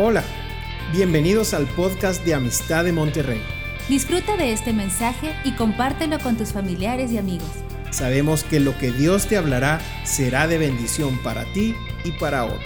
Hola, bienvenidos al podcast de Amistad de Monterrey. Disfruta de este mensaje y compártelo con tus familiares y amigos. Sabemos que lo que Dios te hablará será de bendición para ti y para otros.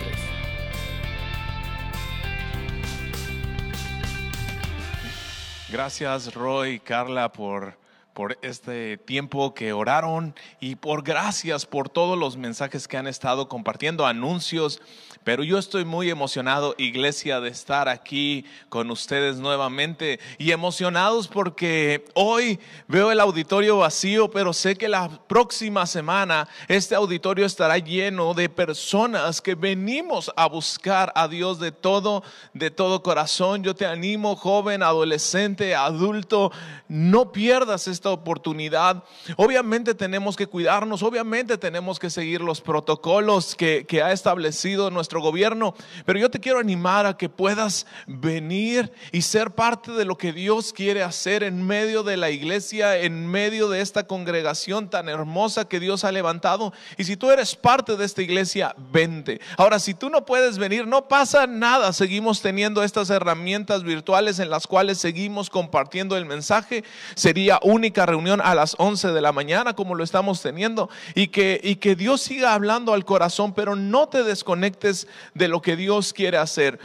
Gracias Roy y Carla por, por este tiempo que oraron y por gracias por todos los mensajes que han estado compartiendo, anuncios pero yo estoy muy emocionado, iglesia, de estar aquí con ustedes nuevamente y emocionados porque hoy veo el auditorio vacío, pero sé que la próxima semana este auditorio estará lleno de personas que venimos a buscar a Dios de todo, de todo corazón. Yo te animo, joven, adolescente, adulto, no pierdas esta oportunidad. Obviamente tenemos que cuidarnos, obviamente tenemos que seguir los protocolos que, que ha establecido nuestro gobierno, pero yo te quiero animar a que puedas venir y ser parte de lo que Dios quiere hacer en medio de la iglesia, en medio de esta congregación tan hermosa que Dios ha levantado. Y si tú eres parte de esta iglesia, vente. Ahora, si tú no puedes venir, no pasa nada. Seguimos teniendo estas herramientas virtuales en las cuales seguimos compartiendo el mensaje. Sería única reunión a las 11 de la mañana, como lo estamos teniendo, y que, y que Dios siga hablando al corazón, pero no te desconectes de lo que Dios quiere hacer.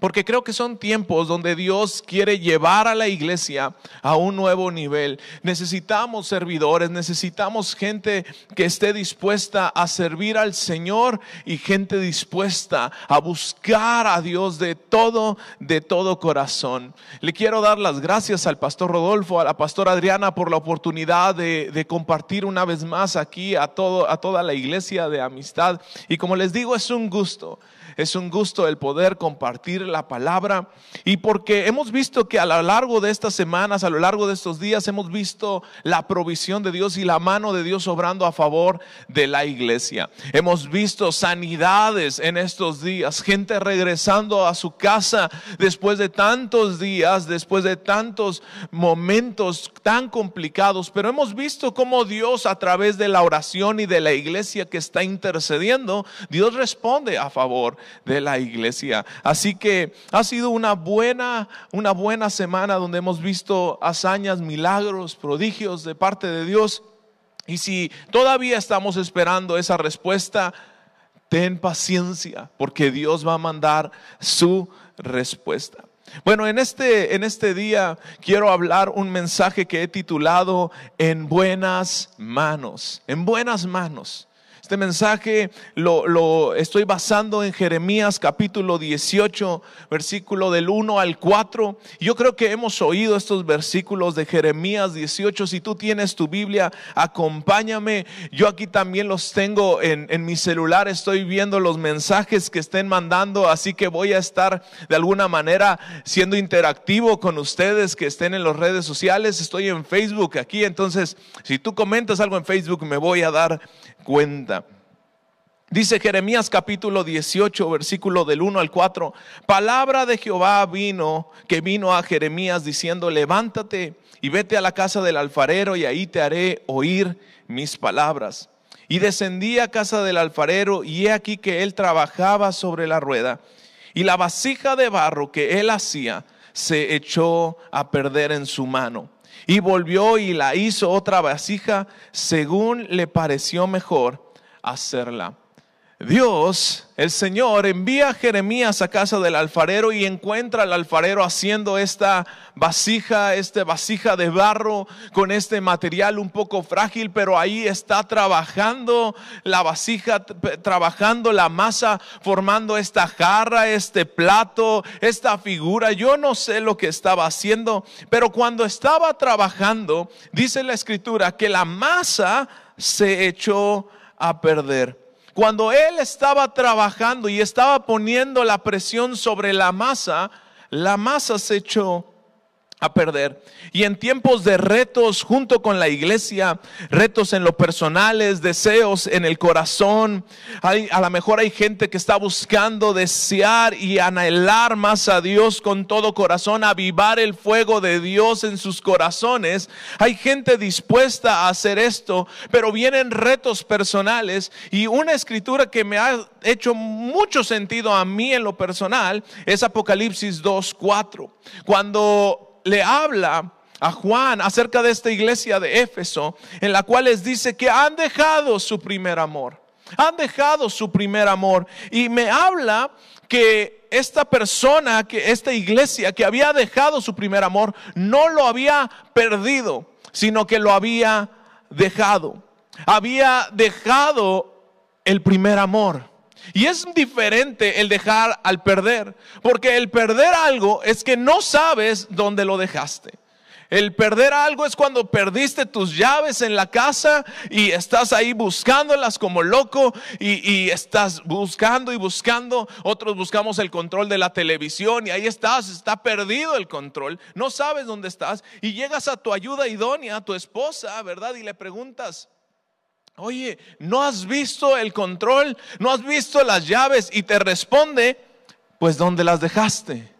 Porque creo que son tiempos donde Dios quiere llevar a la iglesia a un nuevo nivel. Necesitamos servidores, necesitamos gente que esté dispuesta a servir al Señor y gente dispuesta a buscar a Dios de todo, de todo corazón. Le quiero dar las gracias al pastor Rodolfo, a la pastora Adriana por la oportunidad de, compartir una vez más aquí a, todo, a toda la iglesia de amistad. Y como les digo, es un gusto es un gusto el poder compartir la palabra y porque hemos visto que a lo largo de estas semanas, a lo largo de estos días, hemos visto la provisión de Dios y la mano de Dios obrando a favor de la iglesia. Hemos visto sanidades en estos días, gente regresando a su casa después de tantos días, después de tantos momentos tan complicados, pero hemos visto cómo Dios a través de la oración y de la iglesia que está intercediendo, Dios responde a favor de la iglesia. Así que ha sido una buena, una buena semana donde hemos visto hazañas, milagros, prodigios de parte de Dios. Y si todavía estamos esperando esa respuesta, ten paciencia, porque Dios va a mandar su respuesta. Bueno, en este, en este día quiero hablar un mensaje que he titulado En buenas manos, en buenas manos. Este mensaje lo, estoy basando en Jeremías capítulo 18, versículo del 1 al 4. Yo creo que hemos oído estos versículos de Jeremías 18. Si tú tienes tu Biblia, acompáñame. Yo aquí también los tengo en, en mi celular. Estoy viendo los mensajes que estén mandando, así que voy a estar de alguna manera siendo interactivo con ustedes que estén en las redes sociales. Estoy en Facebook aquí, entonces si tú comentas algo en Facebook me voy a dar cuenta. Dice Jeremías capítulo 18, versículo del 1 al 4, palabra de Jehová vino, que vino a Jeremías diciendo, levántate y vete a la casa del alfarero y ahí te haré oír mis palabras. Y descendí a casa del alfarero y he aquí que él trabajaba sobre la rueda y la vasija de barro que él hacía se echó a perder en su mano. Y volvió y la hizo otra vasija según le pareció mejor hacerla. Dios, el Señor, envía a Jeremías a casa del alfarero y encuentra al alfarero haciendo esta vasija, esta vasija de barro con este material un poco frágil, pero ahí está trabajando la vasija, trabajando la masa, formando esta jarra, este plato, esta figura. Yo no sé lo que estaba haciendo, pero cuando estaba trabajando, dice la escritura que la masa se echó a perder. Cuando él estaba trabajando y estaba poniendo la presión sobre la masa, la masa se echó a perder. Y en tiempos de retos junto con la iglesia, retos en lo personales, deseos en el corazón, hay, a lo mejor hay gente que está buscando desear y anhelar más a Dios con todo corazón, avivar el fuego de Dios en sus corazones. Hay gente dispuesta a hacer esto, pero vienen retos personales y una escritura que me ha hecho mucho sentido a mí en lo personal es Apocalipsis 2.4. Cuando le habla a Juan acerca de esta iglesia de Éfeso, en la cual les dice que han dejado su primer amor. Han dejado su primer amor. Y me habla que esta persona, que esta iglesia que había dejado su primer amor, no lo había perdido, sino que lo había dejado. Había dejado el primer amor. Y es diferente el dejar al perder, porque el perder algo es que no sabes dónde lo dejaste. El perder algo es cuando perdiste tus llaves en la casa y estás ahí buscándolas como loco y, y, estás buscando y buscando. Otros buscamos el control de la televisión y ahí estás, está perdido el control. No sabes dónde estás y llegas a tu ayuda idónea, a tu esposa, ¿verdad? Y le preguntas, Oye, ¿no has visto el control? ¿No has visto las llaves? Y te responde, pues ¿dónde las dejaste?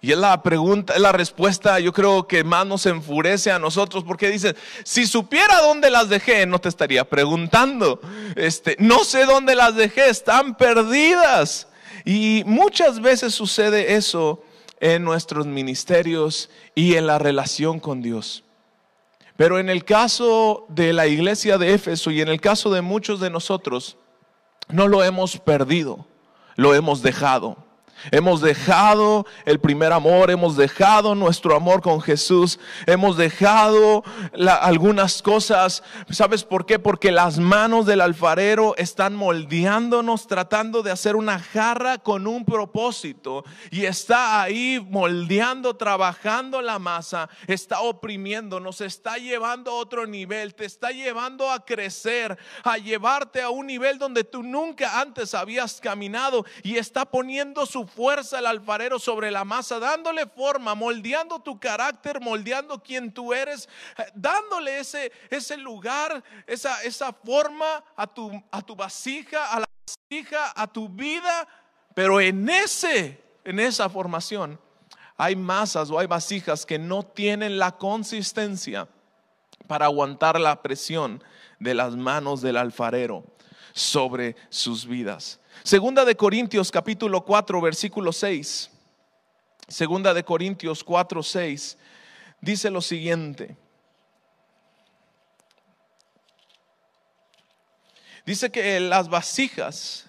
Y es la pregunta, es la respuesta, yo creo que más nos enfurece a nosotros porque dice, si supiera dónde las dejé, no te estaría preguntando. Este, no sé dónde las dejé, están perdidas. Y muchas veces sucede eso en nuestros ministerios y en la relación con Dios. Pero en el caso de la iglesia de Éfeso y en el caso de muchos de nosotros, no lo hemos perdido, lo hemos dejado. Hemos dejado el primer amor, hemos dejado nuestro amor con Jesús, hemos dejado algunas cosas. ¿Sabes por qué? Porque las manos del alfarero están moldeándonos, tratando de hacer una jarra con un propósito. Y está ahí moldeando, trabajando la masa, está oprimiendo, nos está llevando a otro nivel, te está llevando a crecer, a llevarte a un nivel donde tú nunca antes habías caminado y está poniendo su fuerza el alfarero sobre la masa, dándole forma, moldeando tu carácter, moldeando quien tú eres, eh, dándole ese, ese lugar, esa, esa forma a tu, a tu vasija, a la vasija, a tu vida. Pero en ese, en esa formación, hay masas o hay vasijas que no tienen la consistencia para aguantar la presión de las manos del alfarero sobre sus vidas. Segunda de Corintios capítulo 4 versículo 6. Segunda de Corintios 4 6 dice lo siguiente. Dice que las vasijas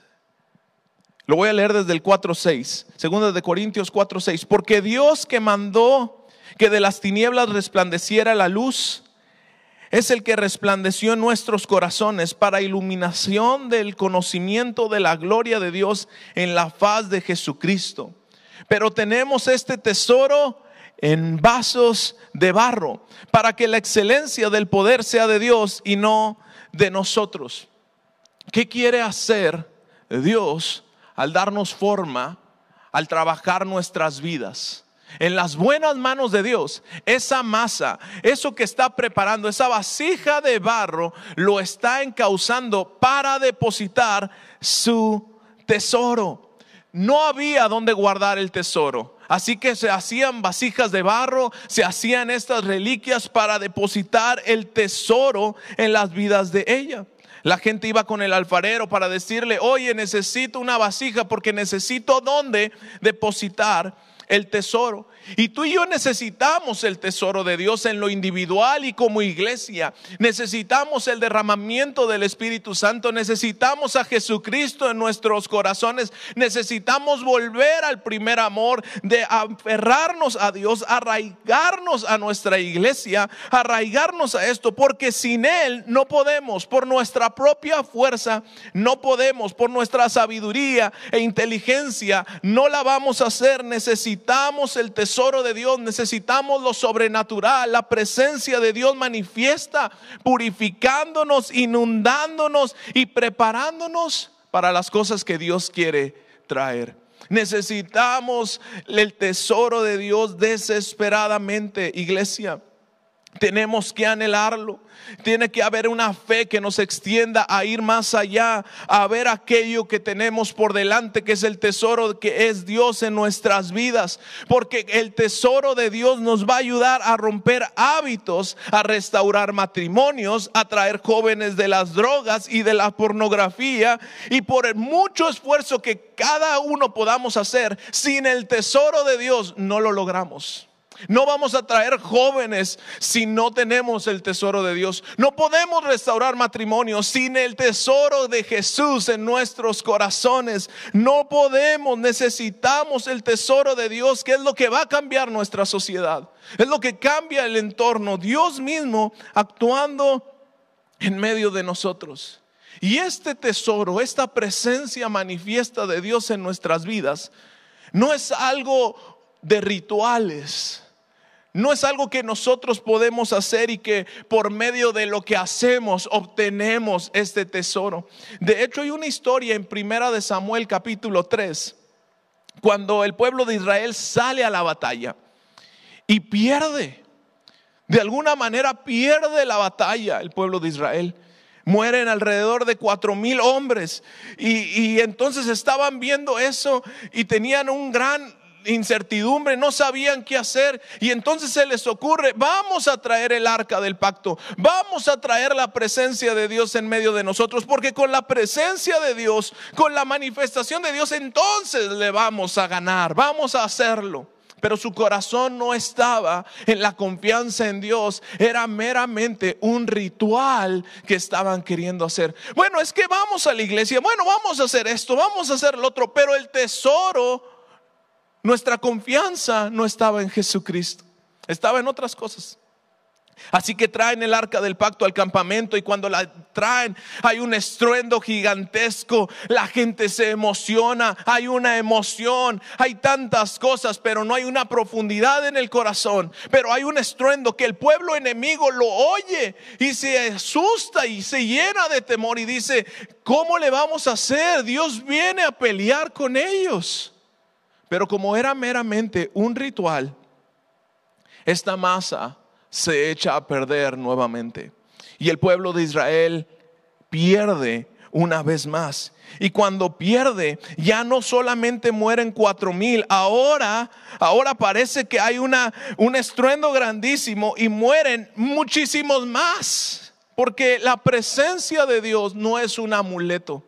lo voy a leer desde el 4.6, segunda de Corintios 4.6, porque Dios que mandó que de las tinieblas resplandeciera la luz, es el que resplandeció en nuestros corazones para iluminación del conocimiento de la gloria de Dios en la faz de Jesucristo. Pero tenemos este tesoro en vasos de barro, para que la excelencia del poder sea de Dios y no de nosotros. ¿Qué quiere hacer Dios al darnos forma, al trabajar nuestras vidas? En las buenas manos de Dios, esa masa, eso que está preparando, esa vasija de barro, lo está encauzando para depositar su tesoro. No había donde guardar el tesoro. Así que se hacían vasijas de barro, se hacían estas reliquias para depositar el tesoro en las vidas de ella. La gente iba con el alfarero para decirle, oye, necesito una vasija porque necesito donde depositar el tesoro. Y tú y yo necesitamos el tesoro de Dios en lo individual y como iglesia. Necesitamos el derramamiento del Espíritu Santo. Necesitamos a Jesucristo en nuestros corazones. Necesitamos volver al primer amor de aferrarnos a Dios, arraigarnos a nuestra iglesia, arraigarnos a esto, porque sin Él no podemos, por nuestra propia fuerza, no podemos, por nuestra sabiduría e inteligencia, no la vamos a hacer. Necesitamos el tesoro de Dios, necesitamos lo sobrenatural, la presencia de Dios manifiesta, purificándonos, inundándonos y preparándonos para las cosas que Dios quiere traer. Necesitamos el tesoro de Dios desesperadamente, iglesia. Tenemos que anhelarlo. Tiene que haber una fe que nos extienda a ir más allá, a ver aquello que tenemos por delante, que es el tesoro que es Dios en nuestras vidas. Porque el tesoro de Dios nos va a ayudar a romper hábitos, a restaurar matrimonios, a traer jóvenes de las drogas y de la pornografía. Y por el mucho esfuerzo que cada uno podamos hacer, sin el tesoro de Dios no lo logramos. No vamos a traer jóvenes si no tenemos el tesoro de Dios. No podemos restaurar matrimonio sin el tesoro de Jesús en nuestros corazones. No podemos, necesitamos el tesoro de Dios, que es lo que va a cambiar nuestra sociedad. Es lo que cambia el entorno. Dios mismo actuando en medio de nosotros. Y este tesoro, esta presencia manifiesta de Dios en nuestras vidas, no es algo de rituales no es algo que nosotros podemos hacer y que por medio de lo que hacemos obtenemos este tesoro. De hecho, hay una historia en Primera de Samuel capítulo 3, cuando el pueblo de Israel sale a la batalla y pierde. De alguna manera pierde la batalla el pueblo de Israel mueren alrededor de cuatro mil hombres. Y, y, entonces estaban viendo eso y tenían un gran incertidumbre, no sabían qué hacer y entonces se les ocurre, vamos a traer el arca del pacto, vamos a traer la presencia de Dios en medio de nosotros, porque con la presencia de Dios, con la manifestación de Dios, entonces le vamos a ganar, vamos a hacerlo. Pero su corazón no estaba en la confianza en Dios, era meramente un ritual que estaban queriendo hacer. Bueno, es que vamos a la iglesia, bueno, vamos a hacer esto, vamos a hacer lo otro, pero el tesoro nuestra confianza no estaba en Jesucristo, estaba en otras cosas. Así que traen el arca del pacto al campamento y cuando la traen hay un estruendo gigantesco, la gente se emociona, hay una emoción, hay tantas cosas, pero no hay una profundidad en el corazón, pero hay un estruendo que el pueblo enemigo lo oye y se asusta y se llena de temor y dice, ¿cómo le vamos a hacer? Dios viene a pelear con ellos. Pero como era meramente un ritual, esta masa se echa a perder nuevamente. Y el pueblo de Israel pierde una vez más. Y cuando pierde, ya no solamente mueren cuatro mil, ahora, ahora parece que hay una, un estruendo grandísimo y mueren muchísimos más. Porque la presencia de Dios no es un amuleto.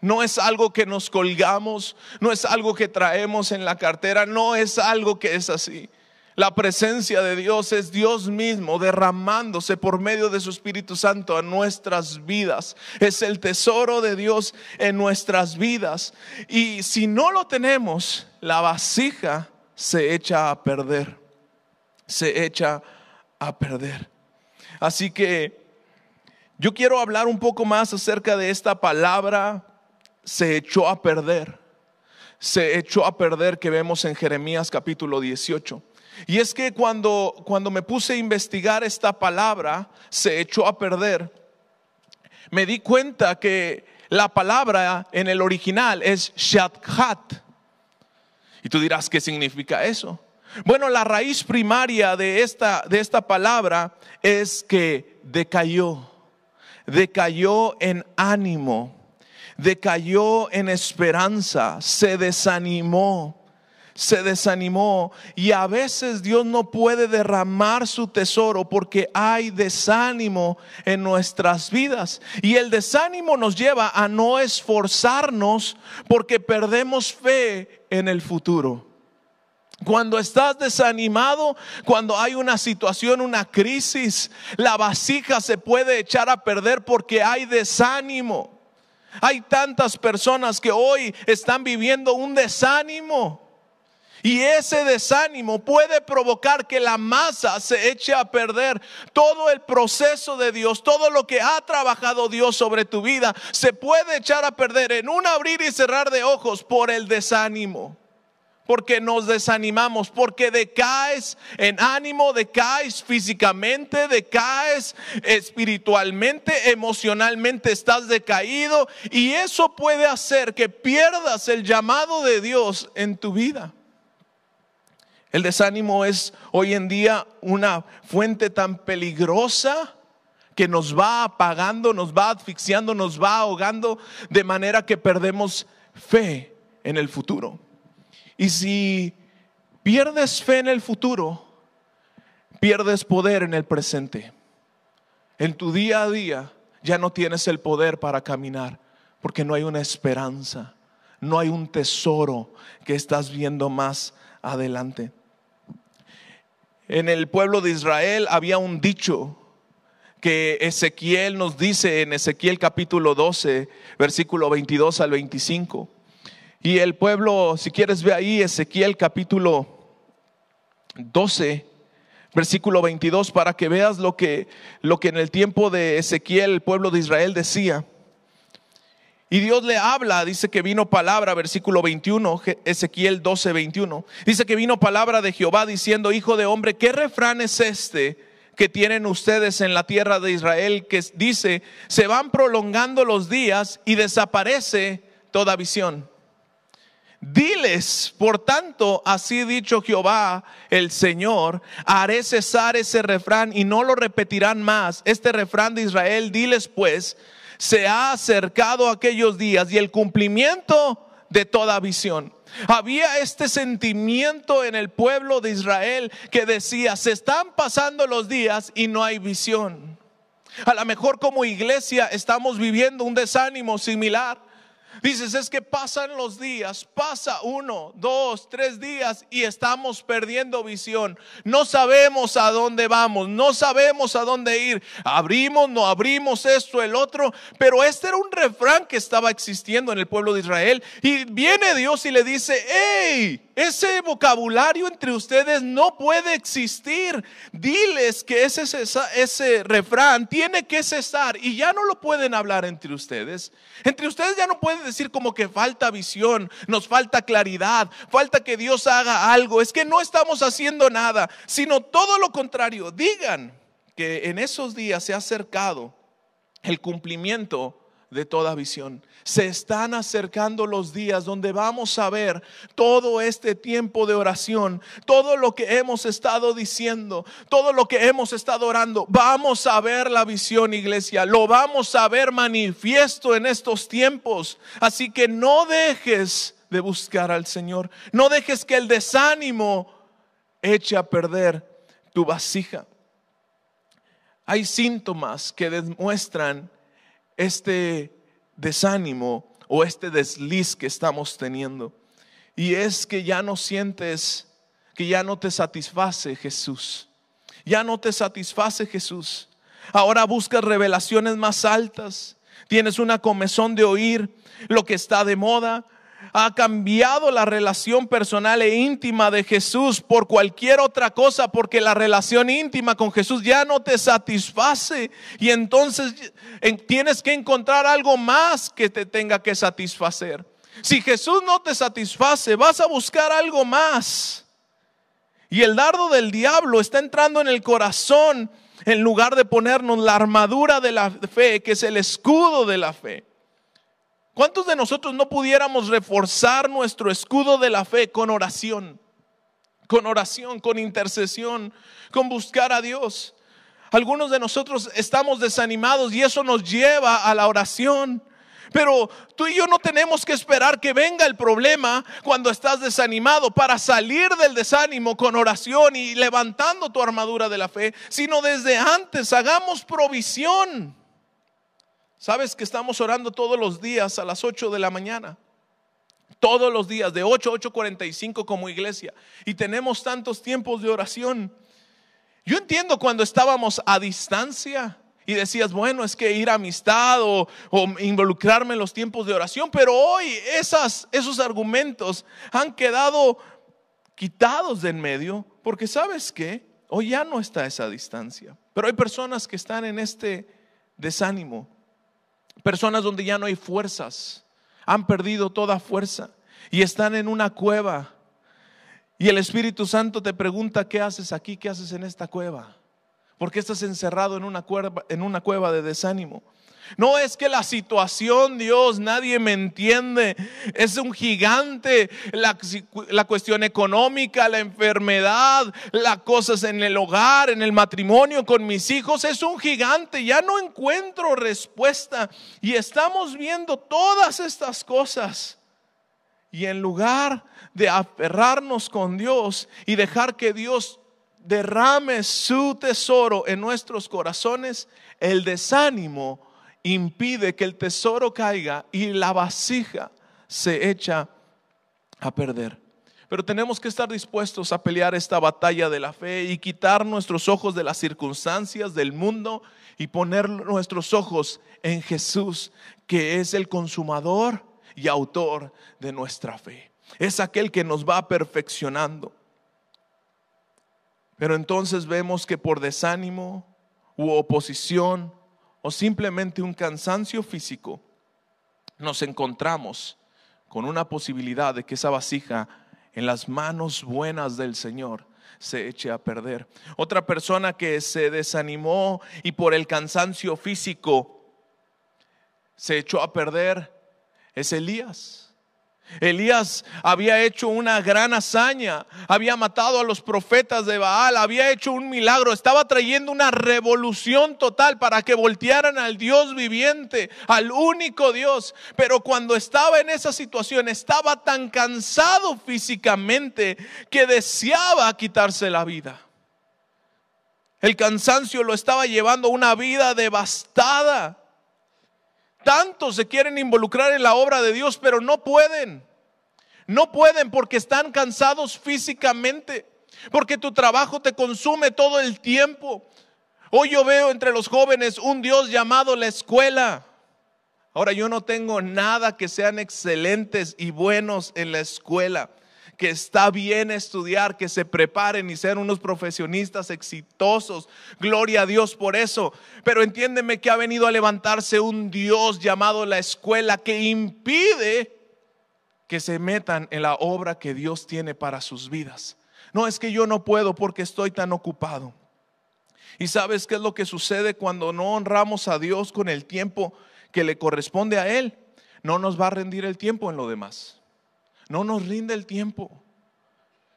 No es algo que nos colgamos, no es algo que traemos en la cartera, no es algo que es así. La presencia de Dios es Dios mismo derramándose por medio de su Espíritu Santo a nuestras vidas. Es el tesoro de Dios en nuestras vidas. Y si no lo tenemos, la vasija se echa a perder. Se echa a perder. Así que yo quiero hablar un poco más acerca de esta palabra se echó a perder. Se echó a perder que vemos en Jeremías capítulo 18. Y es que cuando, cuando me puse a investigar esta palabra, se echó a perder, me di cuenta que la palabra en el original es shathat. Y tú dirás, ¿qué significa eso? Bueno, la raíz primaria de esta, de esta palabra es que decayó, decayó en ánimo decayó en esperanza, se desanimó se desanimó y a veces Dios no puede derramar su tesoro porque hay desánimo en nuestras vidas y el desánimo nos lleva a no esforzarnos porque perdemos fe en el futuro. Cuando estás desanimado, cuando hay una situación, una crisis, la vasija se puede echar a perder porque hay desánimo. Hay tantas personas que hoy están viviendo un desánimo. Y ese desánimo puede provocar que la masa se eche a perder. Todo el proceso de Dios, todo lo que ha trabajado Dios sobre tu vida, se puede echar a perder en un abrir y cerrar de ojos por el desánimo. Porque nos desanimamos, porque decaes en ánimo, decaes físicamente, decaes espiritualmente, emocionalmente estás decaído y eso puede hacer que pierdas el llamado de Dios en tu vida. El desánimo es hoy en día una fuente tan peligrosa que nos va apagando, nos va asfixiando, nos va ahogando de manera que perdemos fe en el futuro. Y si pierdes fe en el futuro, pierdes poder en el presente. En tu día a día ya no tienes el poder para caminar porque no hay una esperanza, no hay un tesoro que estás viendo más adelante. En el pueblo de Israel había un dicho que Ezequiel nos dice en Ezequiel capítulo 12, versículo 22 al 25. Y el pueblo, si quieres ver ahí Ezequiel capítulo 12, versículo 22, para que veas lo que, lo que en el tiempo de Ezequiel el pueblo de Israel decía. Y Dios le habla, dice que vino palabra, versículo 21, Ezequiel 12, 21. Dice que vino palabra de Jehová diciendo, hijo de hombre, ¿qué refrán es este que tienen ustedes en la tierra de Israel que dice, se van prolongando los días y desaparece toda visión? Diles, por tanto, así dicho Jehová el Señor, haré cesar ese refrán y no lo repetirán más. Este refrán de Israel, diles pues, se ha acercado aquellos días y el cumplimiento de toda visión. Había este sentimiento en el pueblo de Israel que decía, se están pasando los días y no hay visión. A lo mejor como iglesia estamos viviendo un desánimo similar. Dices, es que pasan los días, pasa uno, dos, tres días y estamos perdiendo visión. No sabemos a dónde vamos, no sabemos a dónde ir. Abrimos, no abrimos esto, el otro. Pero este era un refrán que estaba existiendo en el pueblo de Israel. Y viene Dios y le dice, hey, ese vocabulario entre ustedes no puede existir. Diles que ese, refrán tiene que cesar y ya no lo pueden hablar entre ustedes. Entre ustedes ya no pueden decir como que falta visión, nos falta claridad, falta que Dios haga algo. Es que no estamos haciendo nada, sino todo lo contrario. Digan que en esos días se ha acercado el cumplimiento de toda visión. Se están acercando los días donde vamos a ver todo este tiempo de oración, todo lo que hemos estado diciendo, todo lo que hemos estado orando. Vamos a ver la visión, iglesia. Lo vamos a ver manifiesto en estos tiempos. Así que no dejes de buscar al Señor. No dejes que el desánimo eche a perder tu vasija. Hay síntomas que demuestran este desánimo o este desliz que estamos teniendo. Y es que ya no sientes que ya no te satisface Jesús. Ya no te satisface Jesús. Ahora buscas revelaciones más altas. Tienes una comezón de oír lo que está de moda ha cambiado la relación personal e íntima de Jesús por cualquier otra cosa, porque la relación íntima con Jesús ya no te satisface y entonces tienes que encontrar algo más que te tenga que satisfacer. Si Jesús no te satisface, vas a buscar algo más. Y el dardo del diablo está entrando en el corazón en lugar de ponernos la armadura de la fe, que es el escudo de la fe. ¿Cuántos de nosotros no pudiéramos reforzar nuestro escudo de la fe con oración? Con oración, con intercesión, con buscar a Dios. Algunos de nosotros estamos desanimados y eso nos lleva a la oración. Pero tú y yo no tenemos que esperar que venga el problema cuando estás desanimado para salir del desánimo con oración y levantando tu armadura de la fe, sino desde antes hagamos provisión. ¿Sabes que estamos orando todos los días a las 8 de la mañana? Todos los días, de 8 a 8.45 como iglesia. Y tenemos tantos tiempos de oración. Yo entiendo cuando estábamos a distancia y decías, bueno, es que ir a amistad o, involucrarme en los tiempos de oración, pero hoy esos argumentos han quedado quitados de en medio, porque sabes que hoy ya no está esa distancia. Pero hay personas que están en este desánimo, Personas donde ya no hay fuerzas, han perdido toda fuerza y están en una cueva Y el Espíritu Santo te pregunta, ¿qué haces aquí? ¿Qué haces en esta cueva? ¿Por qué estás encerrado en una cueva, en una cueva de desánimo? No es que la situación, Dios, nadie me entiende. Es un gigante la, la, cuestión económica, la enfermedad, las cosas en el hogar, en el matrimonio con mis hijos. Es un gigante. Ya no encuentro respuesta. Y estamos viendo todas estas cosas. Y en lugar de aferrarnos con Dios y dejar que Dios derrame su tesoro en nuestros corazones, el desánimo impide que el tesoro caiga y la vasija se echa a perder. Pero tenemos que estar dispuestos a pelear esta batalla de la fe y quitar nuestros ojos de las circunstancias del mundo y poner nuestros ojos en Jesús, que es el consumador y autor de nuestra fe. Es aquel que nos va perfeccionando. Pero entonces vemos que por desánimo u oposición simplemente un cansancio físico, nos encontramos con una posibilidad de que esa vasija en las manos buenas del Señor se eche a perder. Otra persona que se desanimó y por el cansancio físico se echó a perder es Elías. Elías había hecho una gran hazaña, había matado a los profetas de Baal, había hecho un milagro, estaba trayendo una revolución total para que voltearan al Dios viviente, al único Dios. Pero cuando estaba en esa situación, estaba tan cansado físicamente que deseaba quitarse la vida. El cansancio lo estaba llevando a una vida devastada. Tantos se quieren involucrar en la obra de Dios, pero no pueden. No pueden porque están cansados físicamente, porque tu trabajo te consume todo el tiempo. Hoy yo veo entre los jóvenes un Dios llamado la escuela. Ahora yo no tengo nada que sean excelentes y buenos en la escuela que está bien estudiar, que se preparen y sean unos profesionistas exitosos. Gloria a Dios por eso. Pero entiéndeme que ha venido a levantarse un Dios llamado la escuela que impide que se metan en la obra que Dios tiene para sus vidas. No es que yo no puedo porque estoy tan ocupado. ¿Y sabes qué es lo que sucede cuando no honramos a Dios con el tiempo que le corresponde a Él? No nos va a rendir el tiempo en lo demás no nos rinde el tiempo.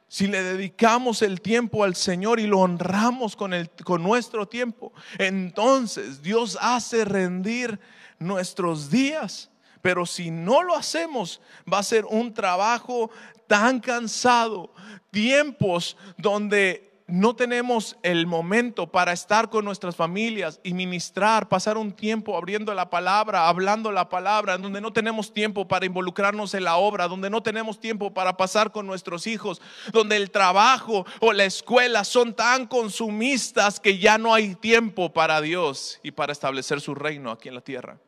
Si le dedicamos el tiempo al Señor y lo honramos con, el, con nuestro tiempo, entonces Dios hace rendir nuestros días. Pero si no lo hacemos, va a ser un trabajo tan cansado, tiempos donde no tenemos el momento para estar con nuestras familias y ministrar, pasar un tiempo abriendo la palabra, hablando la palabra, donde no tenemos tiempo para involucrarnos en la obra, donde no tenemos tiempo para pasar con nuestros hijos, donde el trabajo o la escuela son tan consumistas que ya no hay tiempo para Dios y para establecer su reino aquí en la tierra.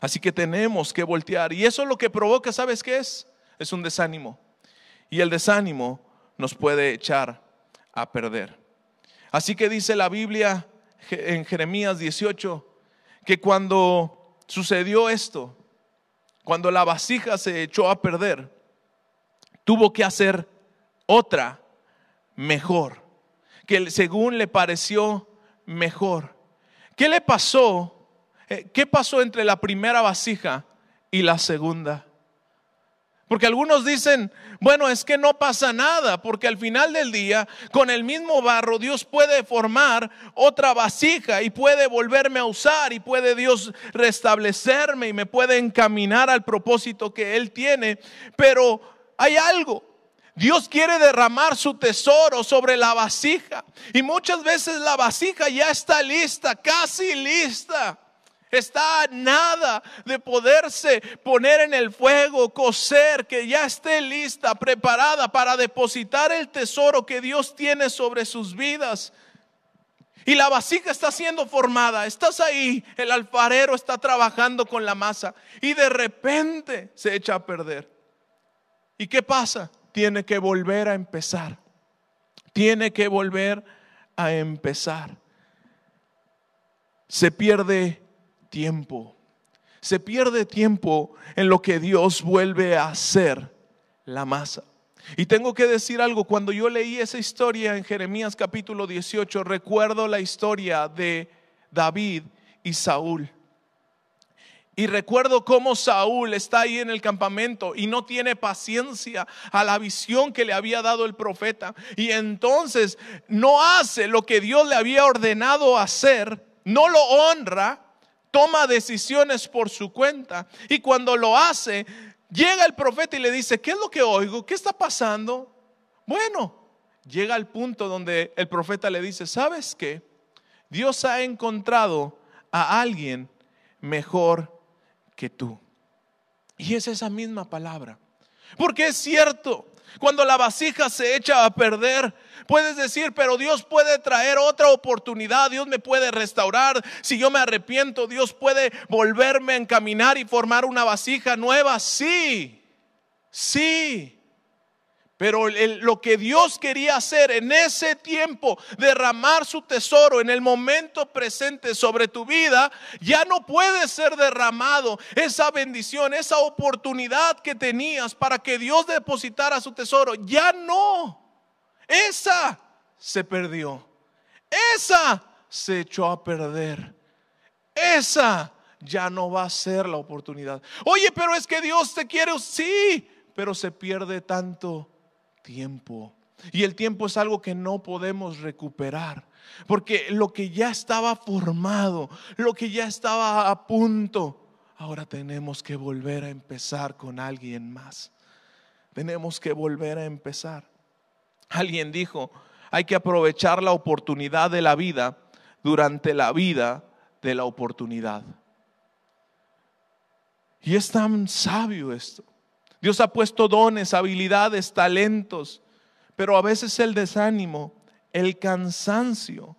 Así que tenemos que voltear. Y eso lo que provoca, ¿sabes qué es? Es un desánimo. Y el desánimo nos puede echar a perder. Así que dice la Biblia en Jeremías 18 que cuando sucedió esto, cuando la vasija se echó a perder, tuvo que hacer otra mejor, que según le pareció mejor. ¿Qué le pasó? Eh, ¿Qué pasó entre la primera vasija y la segunda? Porque algunos dicen, bueno, es que no pasa nada, porque al final del día, con el mismo barro, Dios puede formar otra vasija y puede volverme a usar y puede Dios restablecerme y me puede encaminar al propósito que Él tiene. Pero hay algo, Dios quiere derramar su tesoro sobre la vasija. Y muchas veces la vasija ya está lista, casi lista está nada de poderse poner en el fuego, coser, que ya esté lista, preparada para depositar el tesoro que Dios tiene sobre sus vidas. Y la vasija está siendo formada, estás ahí, el alfarero está trabajando con la masa y de repente se echa a perder. ¿Y qué pasa? Tiene que volver a empezar. Tiene que volver a empezar. Se pierde tiempo. Se pierde tiempo en lo que Dios vuelve a hacer la masa. Y tengo que decir algo, cuando yo leí esa historia en Jeremías capítulo 18, recuerdo la historia de David y Saúl. Y recuerdo cómo Saúl está ahí en el campamento y no tiene paciencia a la visión que le había dado el profeta. Y entonces no hace lo que Dios le había ordenado hacer, no lo honra, toma decisiones por su cuenta. Y cuando lo hace, llega el profeta y le dice, ¿qué es lo que oigo? ¿Qué está pasando? Bueno, llega al punto donde el profeta le dice, ¿sabes qué? Dios ha encontrado a alguien mejor que tú. Y es esa misma palabra. Porque es cierto, cuando la vasija se echa a perder, puedes decir, pero Dios puede traer otra oportunidad, Dios me puede restaurar. Si yo me arrepiento, Dios puede volverme a encaminar y formar una vasija nueva. Sí, sí. Pero lo que Dios quería hacer en ese tiempo, derramar su tesoro en el momento presente sobre tu vida, ya no puede ser derramado. Esa bendición, esa oportunidad que tenías para que Dios depositara su tesoro, ya no. Esa se perdió. Esa se echó a perder. Esa ya no va a ser la oportunidad. Oye, pero es que Dios te quiere. Sí, pero se pierde tanto tiempo. Y el tiempo es algo que no podemos recuperar. Porque lo que ya estaba formado, lo que ya estaba a punto, ahora tenemos que volver a empezar con alguien más. Tenemos que volver a empezar. Alguien dijo, hay que aprovechar la oportunidad de la vida durante la vida de la oportunidad. Y es tan sabio esto. Dios ha puesto dones, habilidades, talentos, pero a veces el desánimo, el cansancio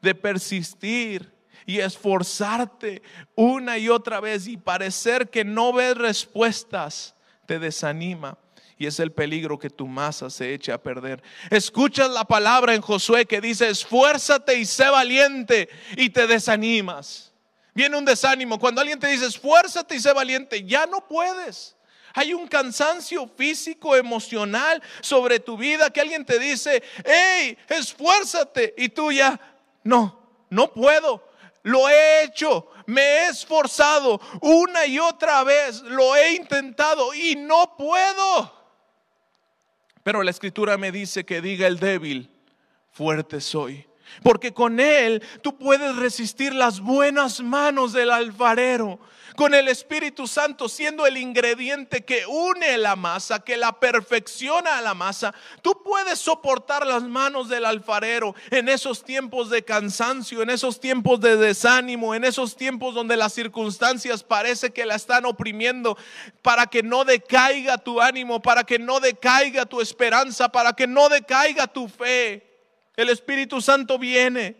de persistir y esforzarte una y otra vez y parecer que no ves respuestas, te desanima. Y es el peligro que tu masa se eche a perder. Escuchas la palabra en Josué que dice, esfuérzate y sé valiente y te desanimas. Viene un desánimo. Cuando alguien te dice, esfuérzate y sé valiente, ya no puedes. Hay un cansancio físico, emocional sobre tu vida que alguien te dice, hey, esfuérzate. Y tú ya, no, no puedo. Lo he hecho, me he esforzado una y otra vez, lo he intentado y no puedo. Pero la escritura me dice que diga el débil, fuerte soy. Porque con Él tú puedes resistir las buenas manos del alfarero con el Espíritu Santo siendo el ingrediente que une la masa, que la perfecciona a la masa, tú puedes soportar las manos del alfarero en esos tiempos de cansancio, en esos tiempos de desánimo, en esos tiempos donde las circunstancias parece que la están oprimiendo, para que no decaiga tu ánimo, para que no decaiga tu esperanza, para que no decaiga tu fe. El Espíritu Santo viene.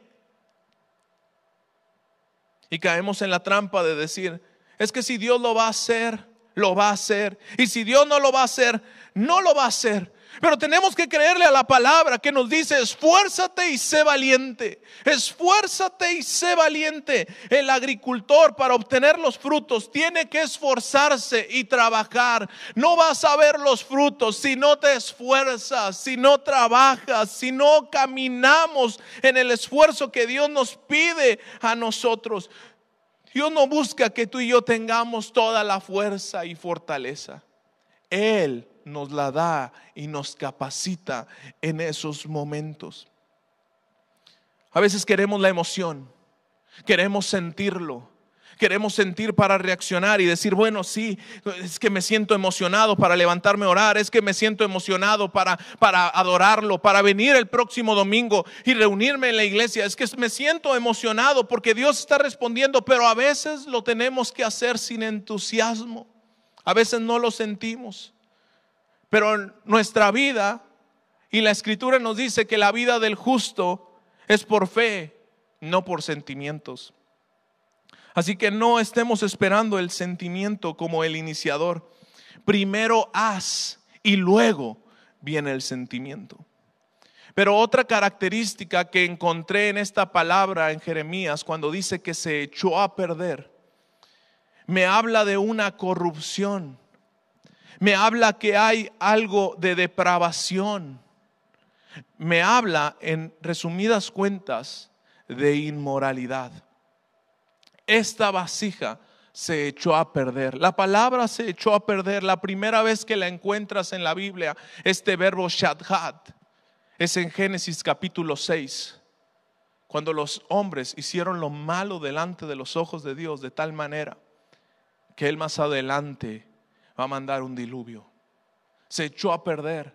Y caemos en la trampa de decir, es que si Dios lo va a hacer, lo va a hacer. Y si Dios no lo va a hacer, no lo va a hacer. Pero tenemos que creerle a la palabra que nos dice, esfuérzate y sé valiente. Esfuérzate y sé valiente. El agricultor para obtener los frutos tiene que esforzarse y trabajar. No vas a ver los frutos si no te esfuerzas, si no trabajas, si no caminamos en el esfuerzo que Dios nos pide a nosotros. Dios no busca que tú y yo tengamos toda la fuerza y fortaleza. Él nos la da y nos capacita en esos momentos. A veces queremos la emoción, queremos sentirlo, queremos sentir para reaccionar y decir, bueno, sí, es que me siento emocionado para levantarme a orar, es que me siento emocionado para, para adorarlo, para venir el próximo domingo y reunirme en la iglesia, es que me siento emocionado porque Dios está respondiendo, pero a veces lo tenemos que hacer sin entusiasmo, a veces no lo sentimos, pero nuestra vida y la escritura nos dice que la vida del justo es por fe, no por sentimientos. Así que no estemos esperando el sentimiento como el iniciador. Primero haz y luego viene el sentimiento. Pero otra característica que encontré en esta palabra en Jeremías cuando dice que se echó a perder, me habla de una corrupción. Me habla que hay algo de depravación. Me habla, en resumidas cuentas, de inmoralidad. Esta vasija se echó a perder. La palabra se echó a perder. La primera vez que la encuentras en la Biblia, este verbo shadhat, es en Génesis capítulo 6, cuando los hombres hicieron lo malo delante de los ojos de Dios de tal manera que Él más adelante va a mandar un diluvio. Se echó a perder.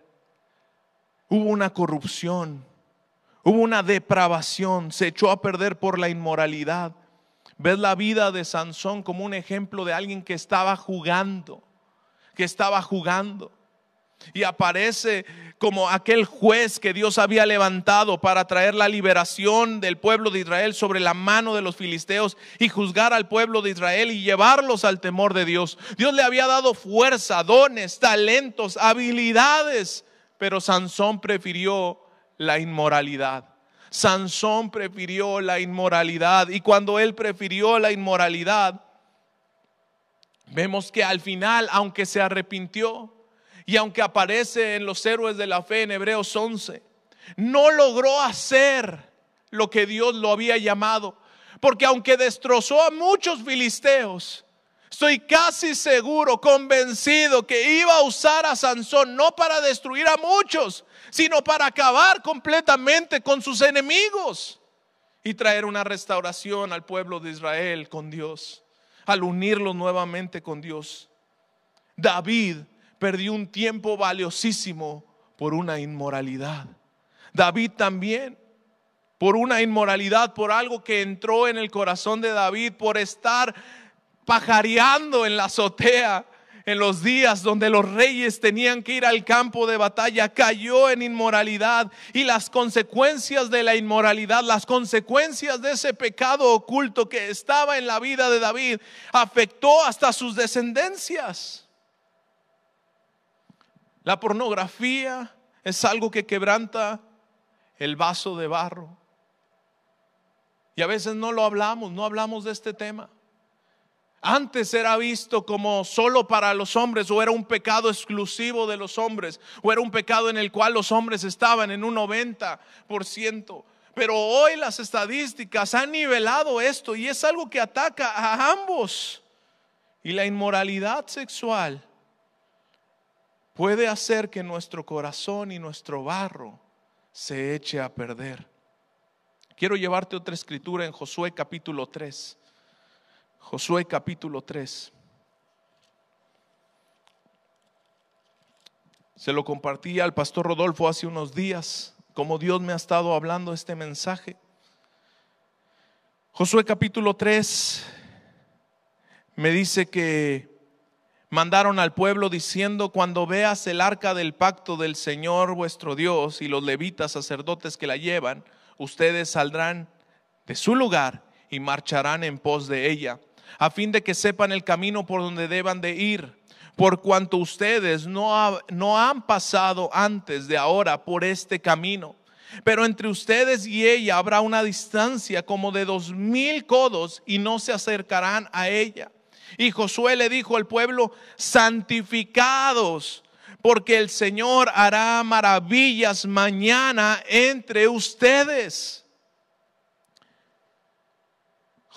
Hubo una corrupción, hubo una depravación, se echó a perder por la inmoralidad. Ves la vida de Sansón como un ejemplo de alguien que estaba jugando, que estaba jugando. Y aparece como aquel juez que Dios había levantado para traer la liberación del pueblo de Israel sobre la mano de los filisteos y juzgar al pueblo de Israel y llevarlos al temor de Dios. Dios le había dado fuerza, dones, talentos, habilidades, pero Sansón prefirió la inmoralidad. Sansón prefirió la inmoralidad. Y cuando él prefirió la inmoralidad, vemos que al final, aunque se arrepintió y aunque aparece en los héroes de la fe en Hebreos 11, no logró hacer lo que Dios lo había llamado, porque aunque destrozó a muchos filisteos, Estoy casi seguro, convencido que iba a usar a Sansón no para destruir a muchos, sino para acabar completamente con sus enemigos y traer una restauración al pueblo de Israel con Dios, al unirlo nuevamente con Dios. David perdió un tiempo valiosísimo por una inmoralidad. David también, por una inmoralidad, por algo que entró en el corazón de David, por estar pajareando en la azotea en los días donde los reyes tenían que ir al campo de batalla, cayó en inmoralidad y las consecuencias de la inmoralidad, las consecuencias de ese pecado oculto que estaba en la vida de David, afectó hasta sus descendencias. La pornografía es algo que quebranta el vaso de barro. Y a veces no lo hablamos, no hablamos de este tema. Antes era visto como solo para los hombres o era un pecado exclusivo de los hombres o era un pecado en el cual los hombres estaban en un 90%. Pero hoy las estadísticas han nivelado esto y es algo que ataca a ambos. Y la inmoralidad sexual puede hacer que nuestro corazón y nuestro barro se eche a perder. Quiero llevarte otra escritura en Josué capítulo 3. Josué capítulo 3. Se lo compartí al pastor Rodolfo hace unos días, como Dios me ha estado hablando este mensaje. Josué capítulo 3 me dice que mandaron al pueblo diciendo, cuando veas el arca del pacto del Señor vuestro Dios y los levitas sacerdotes que la llevan, ustedes saldrán de su lugar y marcharán en pos de ella a fin de que sepan el camino por donde deban de ir, por cuanto ustedes no, no han pasado antes de ahora por este camino. Pero entre ustedes y ella habrá una distancia como de dos mil codos y no se acercarán a ella. Y Josué le dijo al pueblo, santificados, porque el Señor hará maravillas mañana entre ustedes.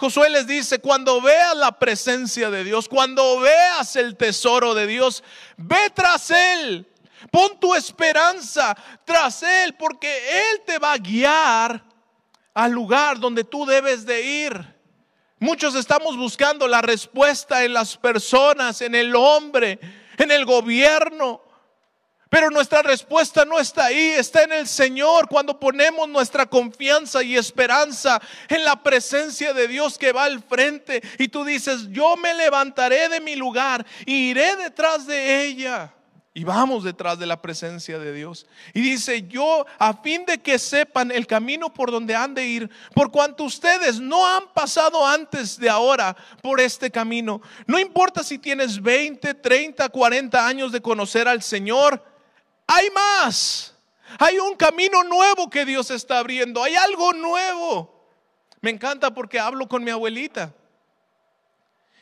Josué les dice, cuando veas la presencia de Dios, cuando veas el tesoro de Dios, ve tras Él. Pon tu esperanza tras Él, porque Él te va a guiar al lugar donde tú debes de ir. Muchos estamos buscando la respuesta en las personas, en el hombre, en el gobierno. Pero nuestra respuesta no está ahí, está en el Señor cuando ponemos nuestra confianza y esperanza en la presencia de Dios que va al frente y tú dices, yo me levantaré de mi lugar y iré detrás de ella. Y vamos detrás de la presencia de Dios. Y dice, yo a fin de que sepan el camino por donde han de ir, por cuanto ustedes no han pasado antes de ahora por este camino. No importa si tienes 20, 30, 40 años de conocer al Señor, hay más. Hay un camino nuevo que Dios está abriendo. Hay algo nuevo. Me encanta porque hablo con mi abuelita.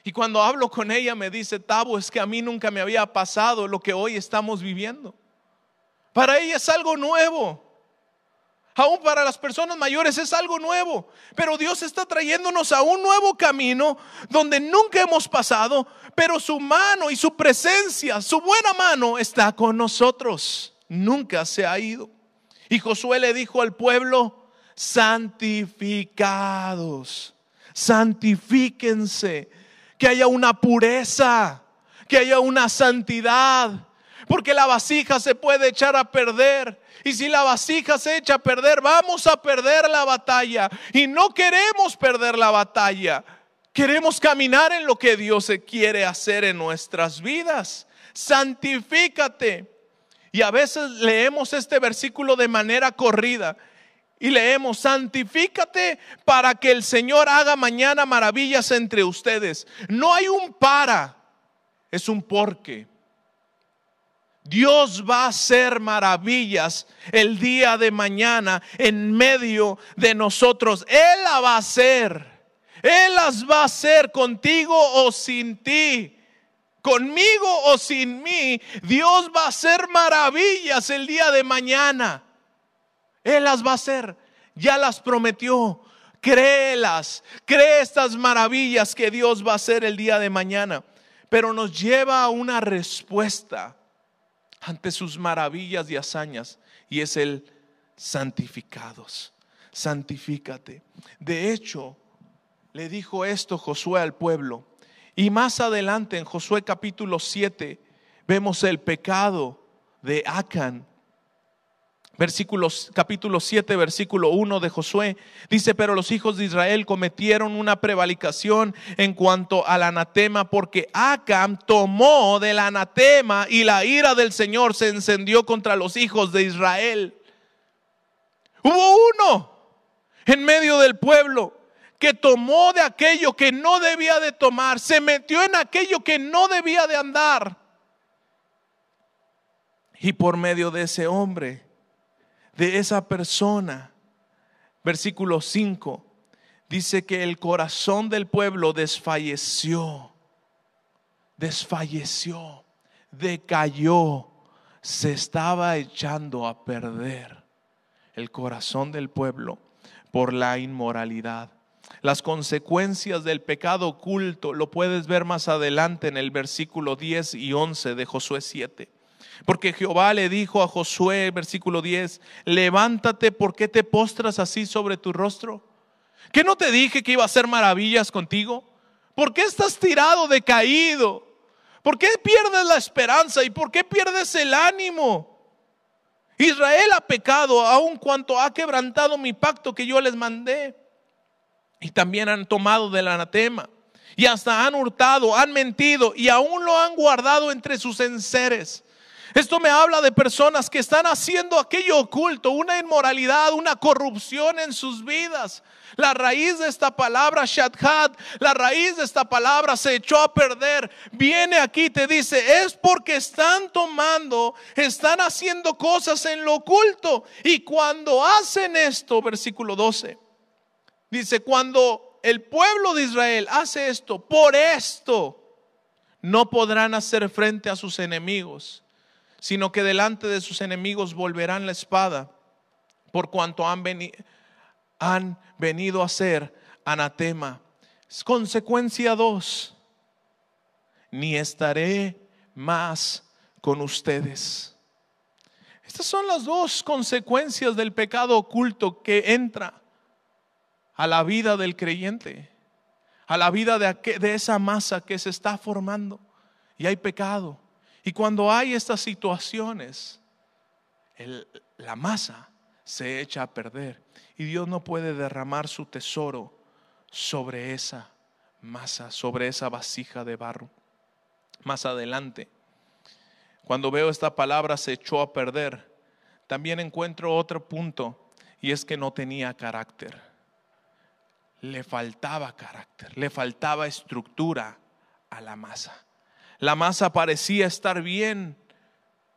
Y cuando hablo con ella me dice, Tabo, es que a mí nunca me había pasado lo que hoy estamos viviendo. Para ella es algo nuevo. Aún para las personas mayores es algo nuevo. Pero Dios está trayéndonos a un nuevo camino donde nunca hemos pasado, pero su mano y su presencia, su buena mano está con nosotros. Nunca se ha ido. Y Josué le dijo al pueblo, santificados, santifíquense, que haya una pureza, que haya una santidad, porque la vasija se puede echar a perder. Y si la vasija se echa a perder, vamos a perder la batalla. Y no queremos perder la batalla. Queremos caminar en lo que Dios quiere hacer en nuestras vidas. Santifícate. Y a veces leemos este versículo de manera corrida y leemos, santifícate para que el Señor haga mañana maravillas entre ustedes. No hay un para, es un porque. Dios va a hacer maravillas el día de mañana en medio de nosotros. Él la va a hacer. Él las va a hacer contigo o sin ti. Conmigo o sin mí. Dios va a hacer maravillas el día de mañana. Él las va a hacer. Ya las prometió. Créelas. Cree estas maravillas que Dios va a hacer el día de mañana. Pero nos lleva a una respuesta ante sus maravillas y hazañas. Y es el santificados. Santifícate. De hecho, le dijo esto Josué al pueblo. Y más adelante en Josué capítulo 7 vemos el pecado de Acán versículos, capítulo 7, versículo 1 de Josué, dice, pero los hijos de Israel cometieron una prevaricación en cuanto al anatema, porque Acam tomó del anatema y la ira del Señor se encendió contra los hijos de Israel. Hubo uno en medio del pueblo que tomó de aquello que no debía de tomar, se metió en aquello que no debía de andar. Y por medio de ese hombre, de esa persona. Versículo 5 dice que el corazón del pueblo desfalleció, desfalleció, decayó, se estaba echando a perder el corazón del pueblo por la inmoralidad. Las consecuencias del pecado oculto lo puedes ver más adelante en el versículo 10 y 11 de Josué 7. Porque Jehová le dijo a Josué, versículo 10, levántate, ¿por qué te postras así sobre tu rostro? ¿Qué no te dije que iba a hacer maravillas contigo? ¿Por qué estás tirado, decaído? ¿Por qué pierdes la esperanza y por qué pierdes el ánimo? Israel ha pecado aun cuanto ha quebrantado mi pacto que yo les mandé. Y también han tomado del anatema. Y hasta han hurtado, han mentido y aún lo han guardado entre sus enseres. Esto me habla de personas que están haciendo aquello oculto, una inmoralidad, una corrupción en sus vidas. La raíz de esta palabra, Shadhat, la raíz de esta palabra se echó a perder. Viene aquí, te dice, es porque están tomando, están haciendo cosas en lo oculto. Y cuando hacen esto, versículo 12, dice, cuando el pueblo de Israel hace esto, por esto no podrán hacer frente a sus enemigos sino que delante de sus enemigos volverán la espada, por cuanto han, han venido a ser anatema. Consecuencia dos, ni estaré más con ustedes. Estas son las dos consecuencias del pecado oculto que entra a la vida del creyente, a la vida de, de esa masa que se está formando. Y hay pecado y cuando hay estas situaciones, la masa se echa a perder y Dios no puede derramar su tesoro sobre esa masa, sobre esa vasija de barro. Más adelante, cuando veo esta palabra se echó a perder, también encuentro otro punto y es que no tenía carácter. Le faltaba carácter, le faltaba estructura a la masa. La masa parecía estar bien,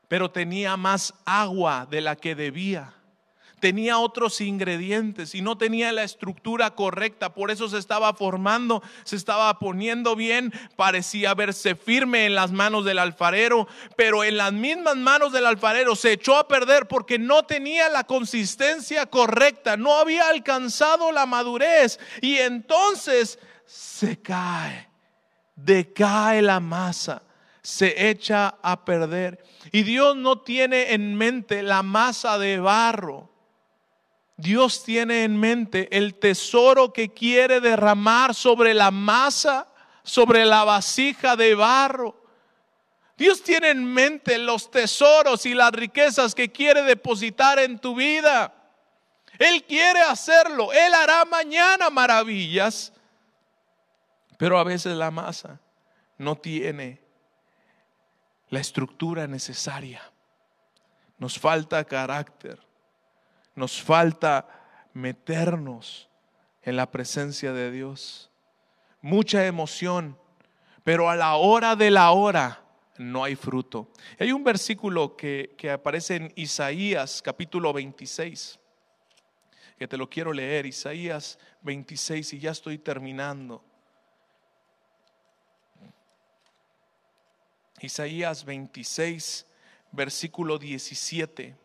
pero tenía más agua de la que debía. tenía otros ingredientes y no tenía la estructura correcta, por eso se estaba formando, se estaba poniendo bien, parecía verse firme en las manos del alfarero, pero en las mismas manos del alfarero se echó a perder porque no tenía la consistencia correcta, no había alcanzado la madurez y entonces se cae, decae la masa se echa a perder. Y Dios no tiene en mente la masa de barro. Dios tiene en mente el tesoro que quiere derramar sobre la masa, sobre la vasija de barro. Dios tiene en mente los tesoros y las riquezas que quiere depositar en tu vida. Él quiere hacerlo. Él hará mañana maravillas. Pero a veces la masa no tiene la estructura necesaria. Nos falta carácter. Nos falta meternos en la presencia de Dios. Mucha emoción, pero a la hora de la hora no hay fruto. Hay un versículo que, que aparece en Isaías capítulo 26, que te lo quiero leer, Isaías 26, y ya estoy terminando. Isaías 26, versículo 17.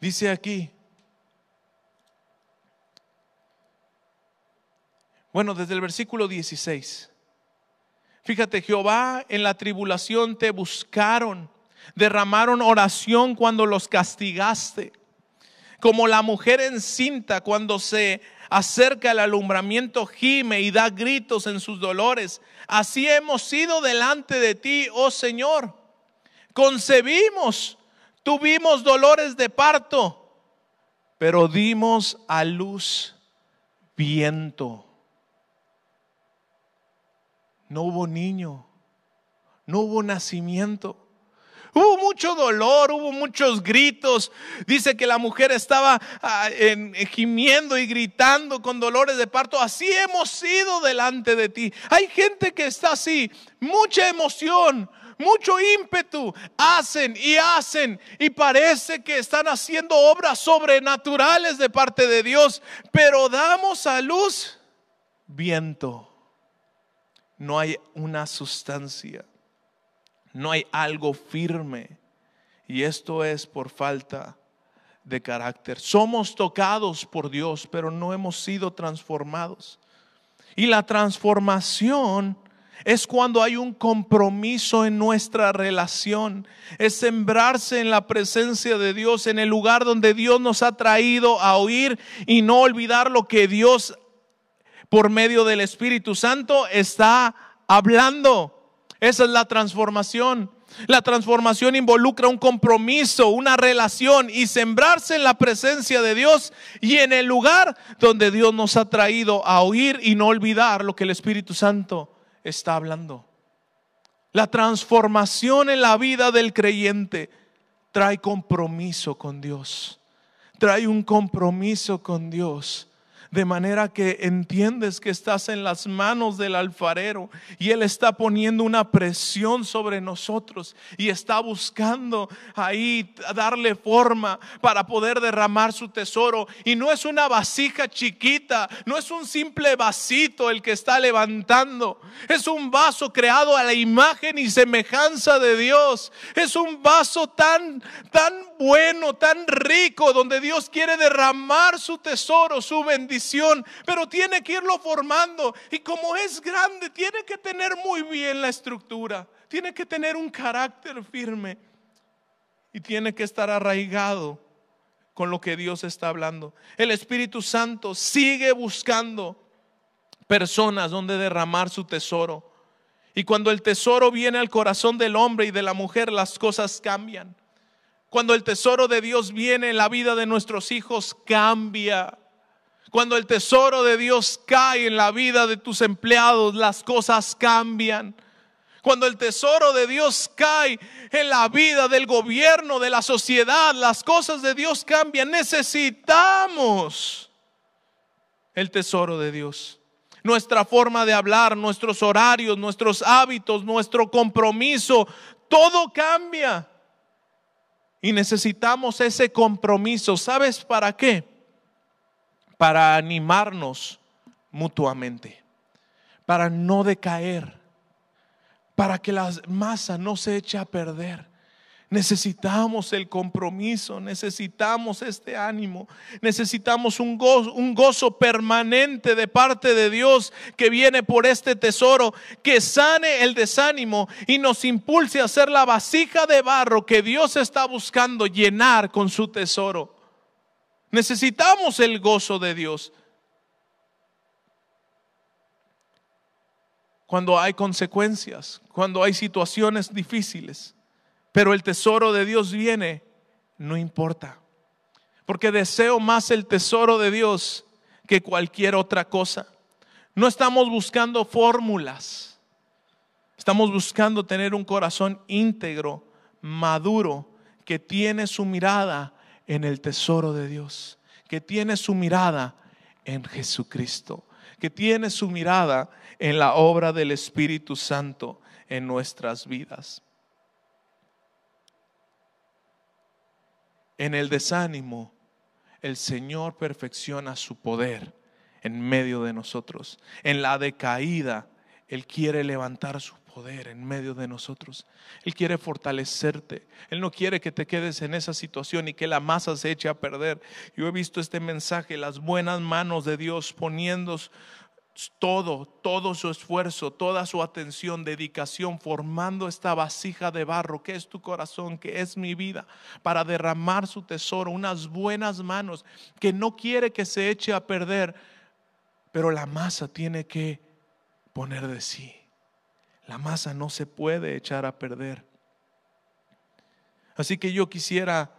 Dice aquí, bueno, desde el versículo 16, fíjate, Jehová en la tribulación te buscaron, derramaron oración cuando los castigaste, como la mujer encinta cuando se acerca el alumbramiento gime y da gritos en sus dolores. Así hemos sido delante de ti, oh Señor. Concebimos Tuvimos dolores de parto, pero dimos a luz viento. No hubo niño, no hubo nacimiento. Hubo mucho dolor, hubo muchos gritos. Dice que la mujer estaba ah, gimiendo y gritando con dolores de parto. Así hemos sido delante de ti. Hay gente que está así, mucha emoción, mucho ímpetu, hacen y hacen y parece que están haciendo obras sobrenaturales de parte de Dios, pero damos a luz viento. No hay una sustancia, no hay algo firme y esto es por falta de carácter. Somos tocados por Dios, pero no hemos sido transformados. Y la transformación es cuando hay un compromiso en nuestra relación, es sembrarse en la presencia de Dios, en el lugar donde Dios nos ha traído a oír y no olvidar lo que Dios por medio del Espíritu Santo está hablando. Esa es la transformación. La transformación involucra un compromiso, una relación y sembrarse en la presencia de Dios y en el lugar donde Dios nos ha traído a oír y no olvidar lo que el Espíritu Santo está hablando. La transformación en la vida del creyente trae compromiso con Dios. Trae un compromiso con Dios de manera que entiendes que estás en las manos del alfarero y Él está poniendo una presión sobre nosotros y está buscando ahí darle forma para poder derramar su tesoro. Y no es una vasija chiquita, no es un simple vasito el que está levantando, es un vaso creado a la imagen y semejanza de Dios. Es un vaso tan, tan bueno, tan rico, donde Dios quiere derramar su tesoro, su bendición pero tiene que irlo formando. Y como es grande, tiene que tener muy bien la estructura, tiene que tener un carácter firme y tiene que estar arraigado con lo que Dios está hablando. El Espíritu Santo sigue buscando personas donde derramar su tesoro. Y cuando el tesoro viene al corazón del hombre y de la mujer, las cosas cambian. Cuando el tesoro de Dios viene en la vida de nuestros hijos, cambia. Cuando el tesoro de Dios cae en la vida de tus empleados, las cosas cambian. Cuando el tesoro de Dios cae en la vida del gobierno, de la sociedad, las cosas de Dios cambian. Necesitamos el tesoro de Dios. Nuestra forma de hablar, nuestros horarios, nuestros hábitos, nuestro compromiso, todo cambia. y necesitamos ese compromiso. ¿Sabes para qué? Para animarnos mutuamente, para no decaer, para que la masa no se eche a perder. Necesitamos el compromiso, necesitamos este ánimo, necesitamos un gozo, un gozo, permanente de parte de Dios que viene por este tesoro, que sane el desánimo y nos impulse a ser la vasija de barro que Dios está buscando llenar con su tesoro. Necesitamos el gozo de Dios. Cuando hay consecuencias, cuando hay situaciones difíciles pero el tesoro de Dios viene, no importa. Porque deseo más el tesoro de Dios que cualquier otra cosa. No estamos buscando fórmulas. Estamos buscando tener un corazón íntegro, maduro, que tiene su mirada en el tesoro de Dios, que tiene su mirada en Jesucristo, que tiene su mirada en la obra del Espíritu Santo en nuestras vidas. En el desánimo, el Señor perfecciona su poder en medio de nosotros. En la decaída, Él quiere levantar su en medio de nosotros. Él quiere fortalecerte. Él no quiere que te quedes en esa situación y que la masa se eche a perder. Yo he visto este mensaje, las buenas manos de Dios poniendo todo, todo su esfuerzo, toda su atención, dedicación, formando esta vasija de barro que es tu corazón, que es mi vida, para derramar su tesoro, unas buenas manos que no quiere que se eche a perder, pero la masa tiene que poner de sí. La masa no se puede echar a perder. Así que yo quisiera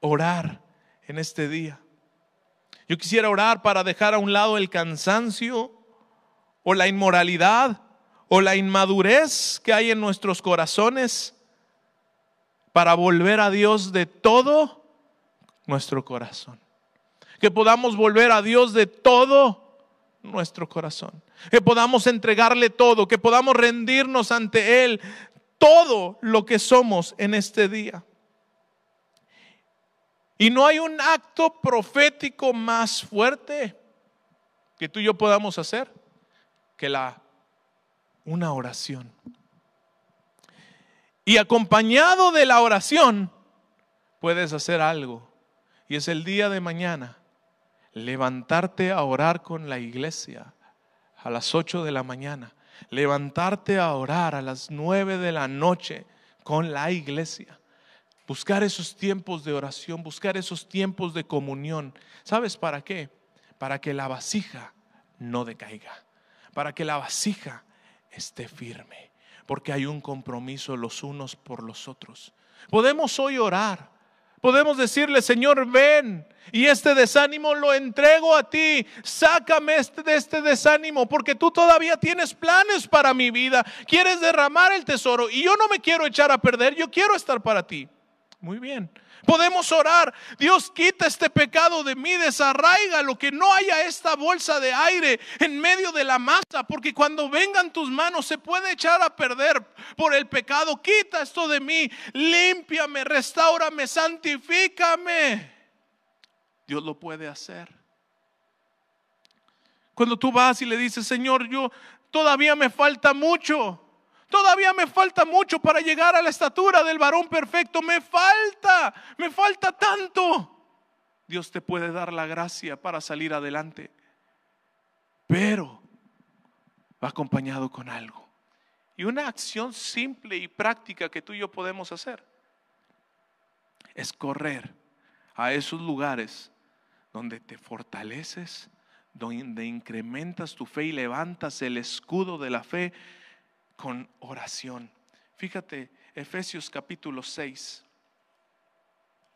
orar en este día yo quisiera orar para dejar a un lado el cansancio o la inmoralidad o la inmadurez que hay en nuestros corazones para volver a Dios de todo nuestro corazón. Que podamos volver a Dios de todo nuestro corazón. Que podamos entregarle todo, que podamos rendirnos ante Él todo lo que somos en este día. Y no hay un acto profético más fuerte que tú y yo podamos hacer que la una oración. Y acompañado de la oración puedes hacer algo. Y es el día de mañana levantarte a orar con la iglesia a las 8 de la mañana. Levantarte a orar a las 9 de la noche con la iglesia buscar esos tiempos de oración, buscar esos tiempos de comunión. ¿Sabes para qué? Para que la vasija no decaiga, para que la vasija esté firme, porque hay un compromiso los unos por los otros. Podemos hoy orar, podemos decirle, Señor, ven. Y este desánimo lo entrego a ti. Sácame este, de este desánimo porque tú todavía tienes planes para mi vida. Quieres derramar el tesoro y yo no me quiero echar a perder. Yo quiero estar para ti. Muy bien. Podemos orar. Dios quita este pecado de mí, desarraiga lo que no haya esta bolsa de aire en medio de la masa, porque cuando vengan tus manos se puede echar a perder por el pecado. Quita esto de mí, límpiame, restaurame, santifícame. Dios lo puede hacer. Cuando tú vas y le dices, Señor, yo todavía me falta mucho. Todavía me falta mucho para llegar a la estatura del varón perfecto. Me falta, me falta tanto. Dios te puede dar la gracia para salir adelante. Pero va acompañado con algo. Y una acción simple y práctica que tú y yo podemos hacer es correr a esos lugares donde te fortaleces, donde incrementas tu fe y levantas el escudo de la fe con oración. Fíjate, Efesios capítulo 6.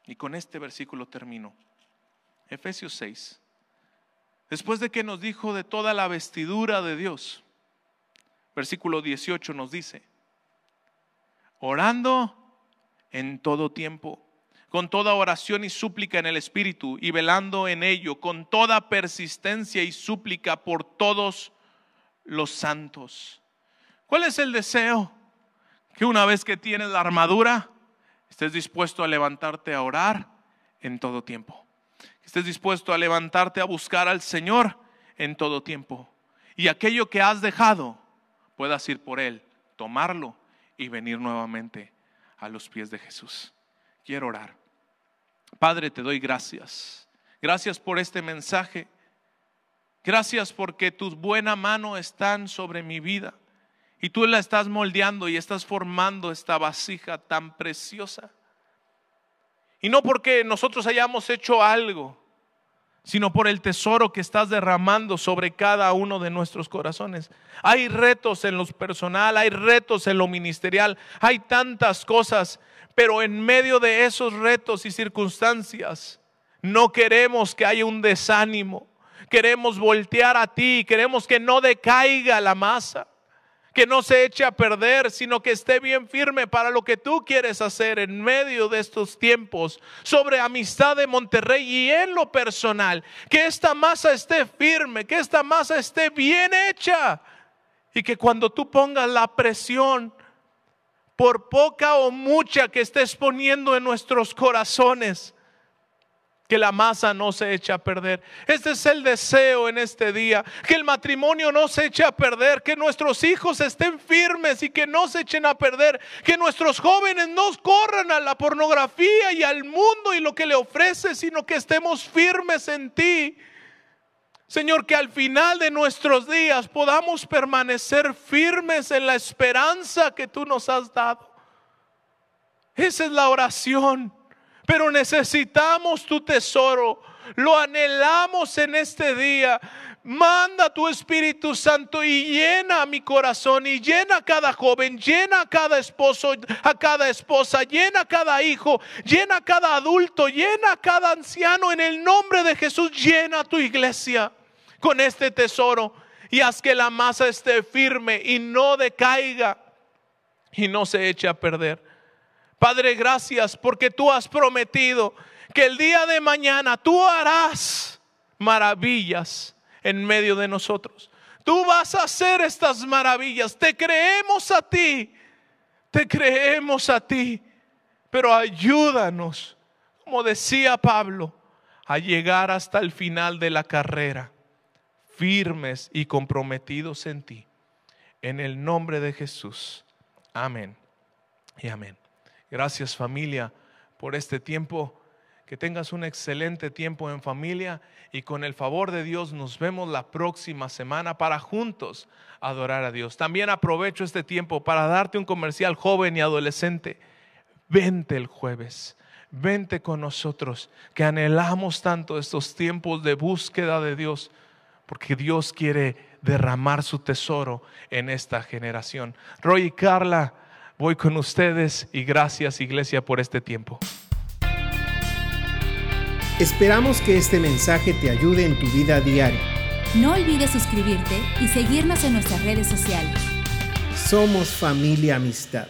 Y con este versículo termino. Efesios 6. Después de que nos dijo de toda la vestidura de Dios, versículo 18 nos dice, orando en todo tiempo, con toda oración y súplica en el Espíritu, y velando en ello, con toda persistencia y súplica por todos los santos ¿Cuál es el deseo? Que una vez que tienes la armadura, estés dispuesto a levantarte a orar en todo tiempo. Estés dispuesto a levantarte a buscar al Señor en todo tiempo. Y aquello que has dejado, puedas ir por él, tomarlo y venir nuevamente a los pies de Jesús. Quiero orar. Padre, te doy gracias. Gracias por este mensaje. Gracias porque tus buena mano están sobre mi vida y tú la estás moldeando y estás formando esta vasija tan preciosa. Y no porque nosotros hayamos hecho algo, sino por el tesoro que estás derramando sobre cada uno de nuestros corazones. Hay retos en lo personal, hay retos en lo ministerial, hay tantas cosas, pero en medio de esos retos y circunstancias, no queremos que haya un desánimo, queremos voltear a ti, queremos que no decaiga la masa que no se eche a perder, sino que esté bien firme para lo que tú quieres hacer en medio de estos tiempos sobre amistad de Monterrey y en lo personal. Que esta masa esté firme, que esta masa esté bien hecha y que cuando tú pongas la presión, por poca o mucha que estés poniendo en nuestros corazones, que la masa no se eche a perder. Este es el deseo en este día, que el matrimonio no se eche a perder, que nuestros hijos estén firmes y que no se echen a perder, que nuestros jóvenes no corran a la pornografía y al mundo y lo que le ofrece, sino que estemos firmes en ti. Señor, que al final de nuestros días podamos permanecer firmes en la esperanza que tú nos has dado. Esa es la oración pero necesitamos tu tesoro. Lo anhelamos en este día. Manda tu Espíritu Santo y llena mi corazón y llena a cada joven, llena a cada esposo, a cada esposa, llena a cada hijo, llena a cada adulto, llena a cada anciano. En el nombre de Jesús, llena tu iglesia con este tesoro y haz que la masa esté firme y no decaiga y no se eche a perder. Padre, gracias porque tú has prometido que el día de mañana tú harás maravillas en medio de nosotros. Tú vas a hacer estas maravillas. Te creemos a ti. Te creemos a ti. Pero ayúdanos, como decía Pablo, a llegar hasta el final de la carrera, firmes y comprometidos en ti. En el nombre de Jesús. Amén y amén. Gracias familia por este tiempo. Que tengas un excelente tiempo en familia y con el favor de Dios nos vemos la próxima semana para juntos adorar a Dios. También aprovecho este tiempo para darte un comercial joven y adolescente. Vente el jueves, vente con nosotros, que anhelamos tanto estos tiempos de búsqueda de Dios, porque Dios quiere derramar su tesoro en esta generación. Roy y Carla voy con ustedes y gracias iglesia por este tiempo. Esperamos que este mensaje te ayude en tu vida diaria. No olvides suscribirte y seguirnos en nuestras redes sociales. Somos familia amistad.